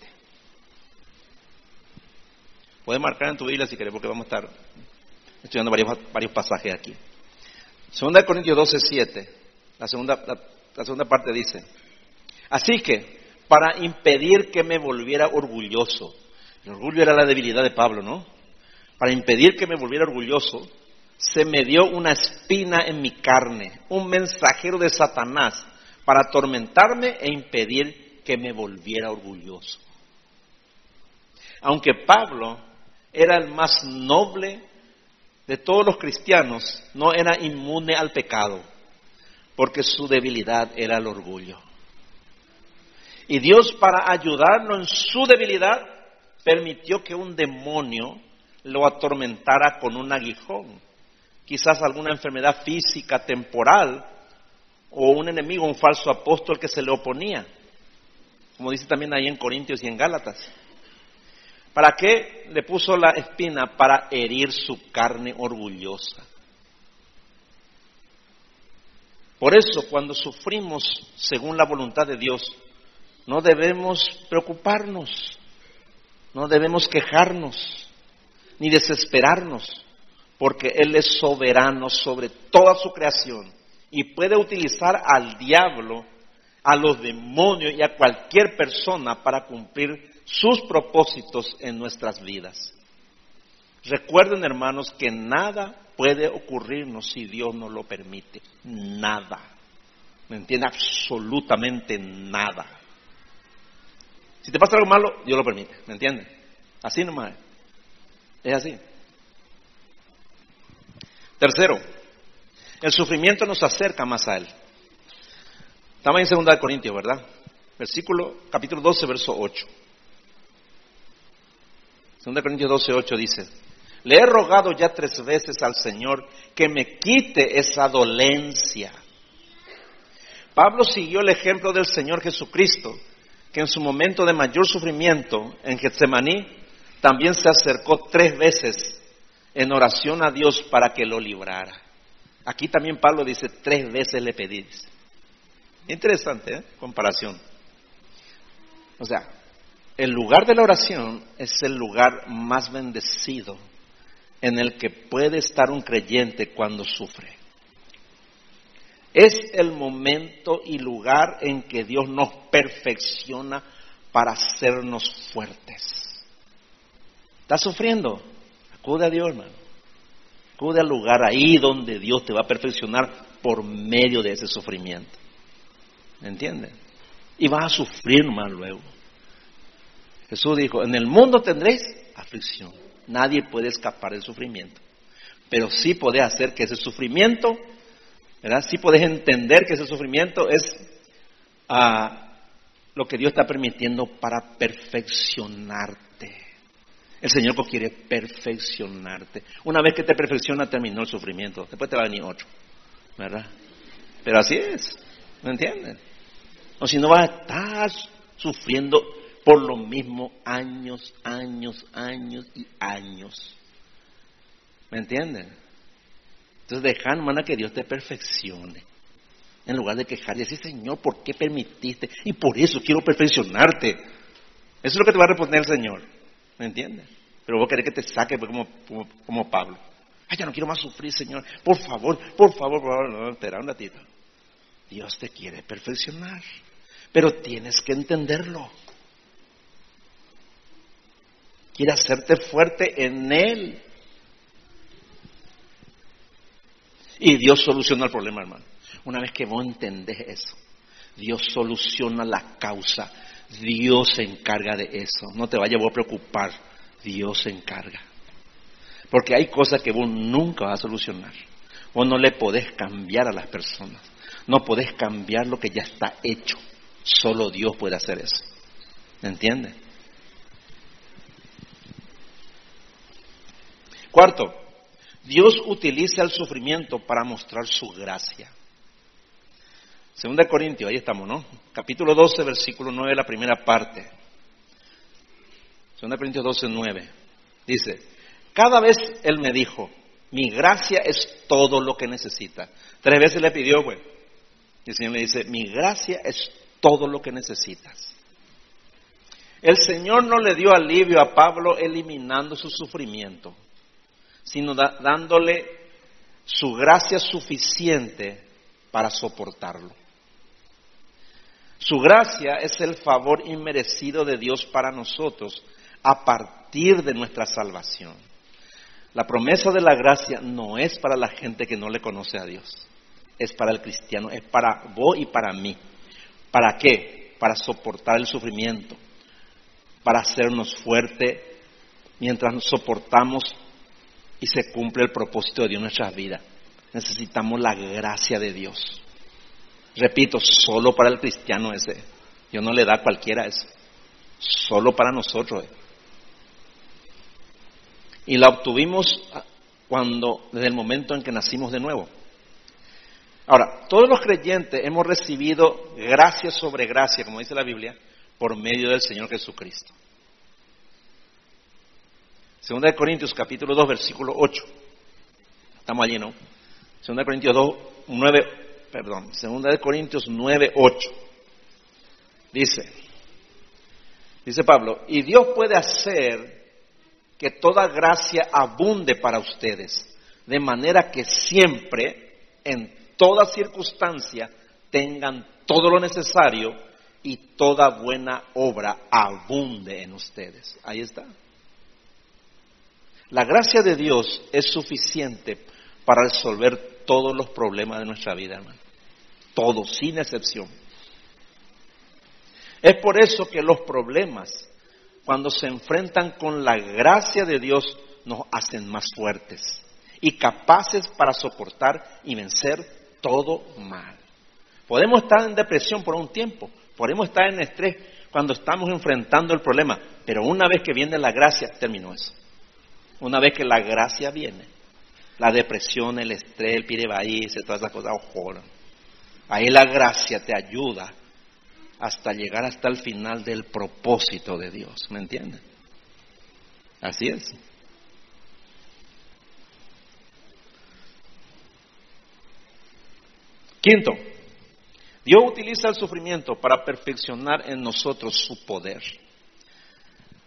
S1: Puedes marcar en tu Biblia si querés, porque vamos a estar estudiando varios, varios pasajes aquí. Segunda de Corintios 12, 7. La segunda, parte dice, así que, para impedir que me volviera orgulloso, el orgullo era la debilidad de Pablo, ¿no? Para impedir que me volviera orgulloso, se me dio una espina en mi carne, un mensajero de Satanás para atormentarme e impedir que me volviera orgulloso. Aunque Pablo era el más noble de todos los cristianos, no era inmune al pecado, porque su debilidad era el orgullo. Y Dios para ayudarlo en su debilidad permitió que un demonio lo atormentara con un aguijón, quizás alguna enfermedad física temporal o un enemigo, un falso apóstol que se le oponía, como dice también ahí en Corintios y en Gálatas. ¿Para qué le puso la espina? Para herir su carne orgullosa. Por eso, cuando sufrimos según la voluntad de Dios, no debemos preocuparnos, no debemos quejarnos, ni desesperarnos, porque Él es soberano sobre toda su creación y puede utilizar al diablo, a los demonios y a cualquier persona para cumplir sus propósitos en nuestras vidas. Recuerden, hermanos, que nada puede ocurrirnos si Dios no lo permite. Nada. ¿Me entiende? Absolutamente nada. Si te pasa algo malo, Dios lo permite. ¿Me entiende? Así nomás. Es así. Tercero, el sufrimiento nos acerca más a Él. Estamos en 2 Corintios, ¿verdad? Versículo, capítulo 12, verso 8. 2 Corintios 12, 8 dice, le he rogado ya tres veces al Señor que me quite esa dolencia. Pablo siguió el ejemplo del Señor Jesucristo, que en su momento de mayor sufrimiento en Getsemaní también se acercó tres veces en oración a Dios para que lo librara. Aquí también Pablo dice, tres veces le pedí. Interesante, ¿eh? Comparación. O sea, el lugar de la oración es el lugar más bendecido en el que puede estar un creyente cuando sufre. Es el momento y lugar en que Dios nos perfecciona para hacernos fuertes. ¿Estás sufriendo? Acude a Dios, hermano. Acude al lugar ahí donde Dios te va a perfeccionar por medio de ese sufrimiento. ¿Me entiendes? Y vas a sufrir más luego. Jesús dijo, en el mundo tendréis aflicción. Nadie puede escapar del sufrimiento. Pero sí podés hacer que ese sufrimiento, ¿verdad? Sí podés entender que ese sufrimiento es ah, lo que Dios está permitiendo para perfeccionarte. El Señor quiere perfeccionarte. Una vez que te perfecciona, terminó el sufrimiento. Después te va a venir otro. ¿Verdad? Pero así es. ¿Me entiendes? O si no vas a estar sufriendo por lo mismo años, años, años y años. ¿Me entienden? Entonces deja, hermana, que Dios te perfeccione. En lugar de quejar y decir, Señor, ¿por qué permitiste? Y por eso quiero perfeccionarte. Eso es lo que te va a responder el Señor. ¿Me entiendes? Pero vos querés que te saque pues, como, como, Pablo. Ay, ya no quiero más sufrir, Señor. Por favor, por favor, por favor. No, espera un ratito. Dios te quiere perfeccionar. Pero tienes que entenderlo quiere hacerte fuerte en Él. Y Dios soluciona el problema, hermano. Una vez que vos entendés eso, Dios soluciona la causa. Dios se encarga de eso. No te vayas a preocupar. Dios se encarga. Porque hay cosas que vos nunca vas a solucionar. Vos no le podés cambiar a las personas. No podés cambiar lo que ya está hecho. Solo Dios puede hacer eso. ¿Me entiendes? Cuarto, Dios utiliza el sufrimiento para mostrar su gracia. Segunda Corintios, ahí estamos, ¿no? Capítulo 12, versículo 9, la primera parte. Segunda Corintios 12, 9. Dice, cada vez Él me dijo, mi gracia es todo lo que necesita. Tres veces le pidió, güey. Y el Señor le dice, mi gracia es todo lo que necesitas. El Señor no le dio alivio a Pablo eliminando su sufrimiento sino dándole su gracia suficiente para soportarlo. Su gracia es el favor inmerecido de Dios para nosotros a partir de nuestra salvación. La promesa de la gracia no es para la gente que no le conoce a Dios, es para el cristiano, es para vos y para mí. ¿Para qué? Para soportar el sufrimiento, para hacernos fuerte mientras soportamos y se cumple el propósito de Dios en nuestras vidas. Necesitamos la gracia de Dios. Repito, solo para el cristiano ese. Dios no le da a cualquiera eso. Solo para nosotros. Y la obtuvimos cuando, desde el momento en que nacimos de nuevo. Ahora, todos los creyentes hemos recibido gracia sobre gracia, como dice la Biblia, por medio del Señor Jesucristo. Segunda de Corintios capítulo 2 versículo 8. Estamos allí, ¿no? Segunda de Corintios 2, 9, perdón, Segunda de Corintios 9, 8. Dice, dice Pablo, y Dios puede hacer que toda gracia abunde para ustedes, de manera que siempre, en toda circunstancia, tengan todo lo necesario y toda buena obra abunde en ustedes. Ahí está. La gracia de Dios es suficiente para resolver todos los problemas de nuestra vida, hermano. Todos, sin excepción. Es por eso que los problemas, cuando se enfrentan con la gracia de Dios, nos hacen más fuertes y capaces para soportar y vencer todo mal. Podemos estar en depresión por un tiempo, podemos estar en estrés cuando estamos enfrentando el problema, pero una vez que viene la gracia, terminó eso. Una vez que la gracia viene, la depresión, el estrés, el pirebaíse, todas esas cosas, ojo, ahí la gracia te ayuda hasta llegar hasta el final del propósito de Dios. ¿Me entienden? Así es. Quinto, Dios utiliza el sufrimiento para perfeccionar en nosotros su poder.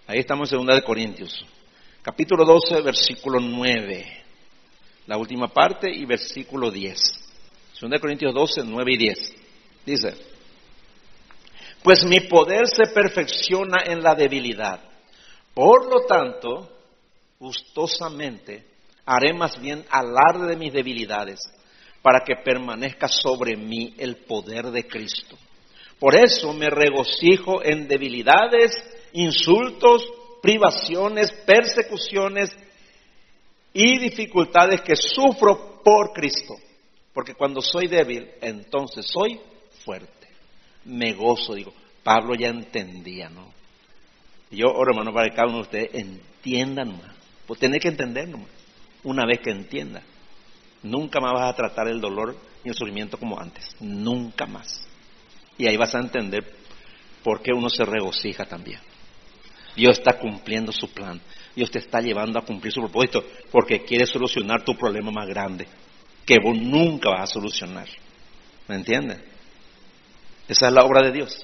S1: Ahí estamos en 2 de Corintios, capítulo 12, versículo 9, la última parte y versículo 10. 2 de Corintios 12, 9 y 10. Dice, pues mi poder se perfecciona en la debilidad. Por lo tanto, gustosamente haré más bien alarde de mis debilidades para que permanezca sobre mí el poder de Cristo. Por eso me regocijo en debilidades, insultos, privaciones, persecuciones y dificultades que sufro por Cristo. Porque cuando soy débil, entonces soy fuerte. Me gozo, digo. Pablo ya entendía, ¿no? Yo oro, hermano, para que cada uno de ustedes entienda nomás. Pues tiene que entender nomás. Una vez que entienda. Nunca más vas a tratar el dolor y el sufrimiento como antes. Nunca más. Y ahí vas a entender por qué uno se regocija también. Dios está cumpliendo su plan. Dios te está llevando a cumplir su propósito porque quiere solucionar tu problema más grande que vos nunca vas a solucionar. ¿Me entiendes? Esa es la obra de Dios.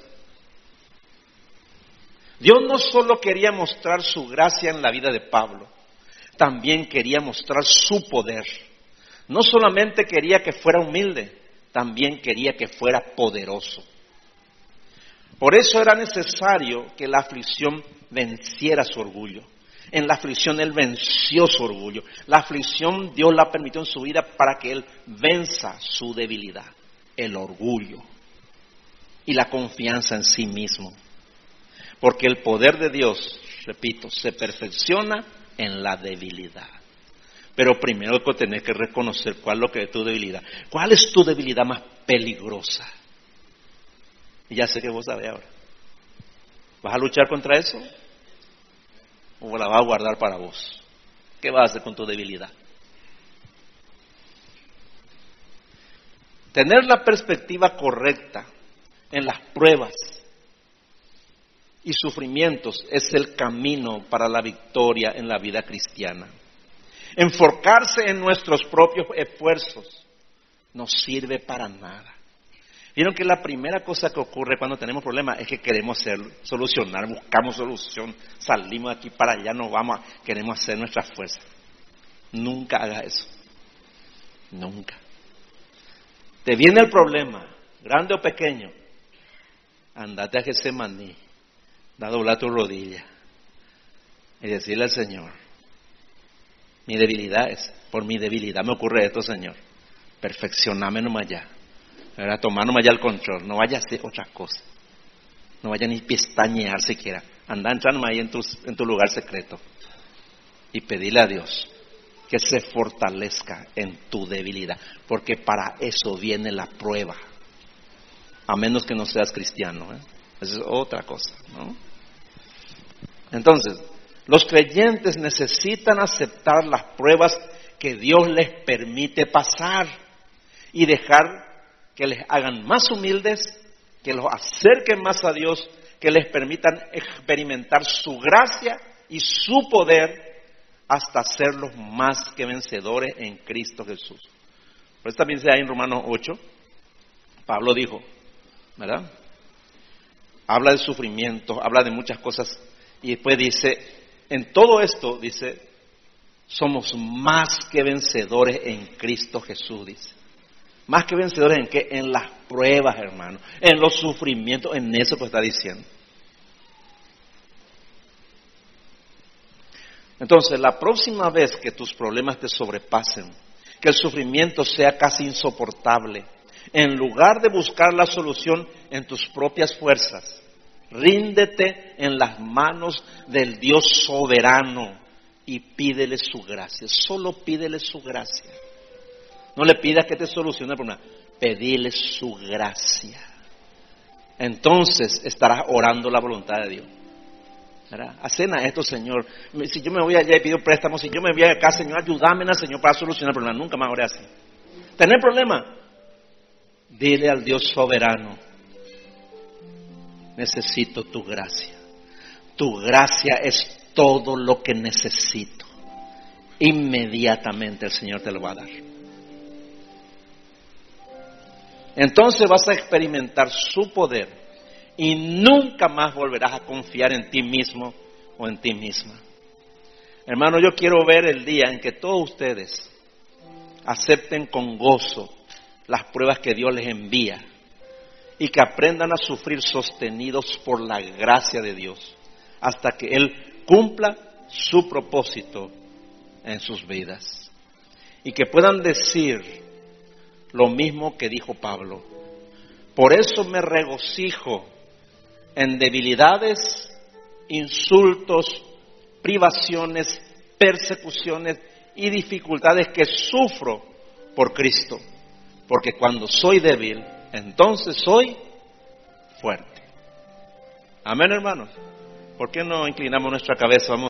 S1: Dios no solo quería mostrar su gracia en la vida de Pablo, también quería mostrar su poder. No solamente quería que fuera humilde, también quería que fuera poderoso. Por eso era necesario que la aflicción venciera su orgullo. En la aflicción él venció su orgullo. La aflicción Dios la permitió en su vida para que él venza su debilidad, el orgullo y la confianza en sí mismo. Porque el poder de Dios, repito, se perfecciona en la debilidad. Pero primero tener que reconocer cuál es lo que es tu debilidad. ¿Cuál es tu debilidad más peligrosa? Y ya sé que vos sabés ahora. ¿Vas a luchar contra eso? ¿O la vas a guardar para vos? ¿Qué vas a hacer con tu debilidad? Tener la perspectiva correcta en las pruebas y sufrimientos es el camino para la victoria en la vida cristiana. Enfocarse en nuestros propios esfuerzos no sirve para nada. Vieron que la primera cosa que ocurre cuando tenemos problemas es que queremos solucionar, buscamos solución, salimos de aquí para allá, nos vamos, queremos hacer nuestra fuerza. Nunca haga eso. Nunca. Te viene el problema, grande o pequeño, andate a Getsemaní, da doblar tu rodilla y decirle al Señor, mi debilidad es, por mi debilidad me ocurre esto, Señor. Perfeccioname nomás ya. ¿Verdad? Tomar nomás ya el control. No vaya a hacer otras cosas. No vaya ni pestañear siquiera. Anda, entra nomás ahí en tu, en tu lugar secreto. Y pedirle a Dios que se fortalezca en tu debilidad. Porque para eso viene la prueba. A menos que no seas cristiano. ¿eh? Esa es otra cosa. Entonces, los creyentes necesitan aceptar las pruebas que Dios les permite pasar y dejar que les hagan más humildes, que los acerquen más a Dios, que les permitan experimentar su gracia y su poder hasta serlos más que vencedores en Cristo Jesús. Por eso también se da en Romanos 8, Pablo dijo, ¿verdad? Habla de sufrimiento, habla de muchas cosas y después dice, en todo esto, dice, somos más que vencedores en Cristo Jesús, dice. Más que vencedores en qué? En las pruebas, hermano. En los sufrimientos, en eso que está diciendo. Entonces, la próxima vez que tus problemas te sobrepasen, que el sufrimiento sea casi insoportable, en lugar de buscar la solución en tus propias fuerzas, Ríndete en las manos del Dios soberano y pídele su gracia. Solo pídele su gracia. No le pidas que te solucione el problema. Pedile su gracia. Entonces estarás orando la voluntad de Dios. Hacen a esto, Señor. Si yo me voy allá y pido préstamo, si yo me voy acá, Señor, ayúdame, Señor, para solucionar el problema. Nunca más oré así. ¿Tener problema? Dile al Dios soberano necesito tu gracia. Tu gracia es todo lo que necesito. Inmediatamente el Señor te lo va a dar. Entonces vas a experimentar su poder y nunca más volverás a confiar en ti mismo o en ti misma. Hermano, yo quiero ver el día en que todos ustedes acepten con gozo las pruebas que Dios les envía y que aprendan a sufrir sostenidos por la gracia de Dios hasta que Él cumpla su propósito en sus vidas. Y que puedan decir lo mismo que dijo Pablo. Por eso me regocijo en debilidades, insultos, privaciones, persecuciones y dificultades que sufro por Cristo. Porque cuando soy débil, entonces soy fuerte. Amén, hermanos. ¿Por qué no inclinamos nuestra cabeza? Vamos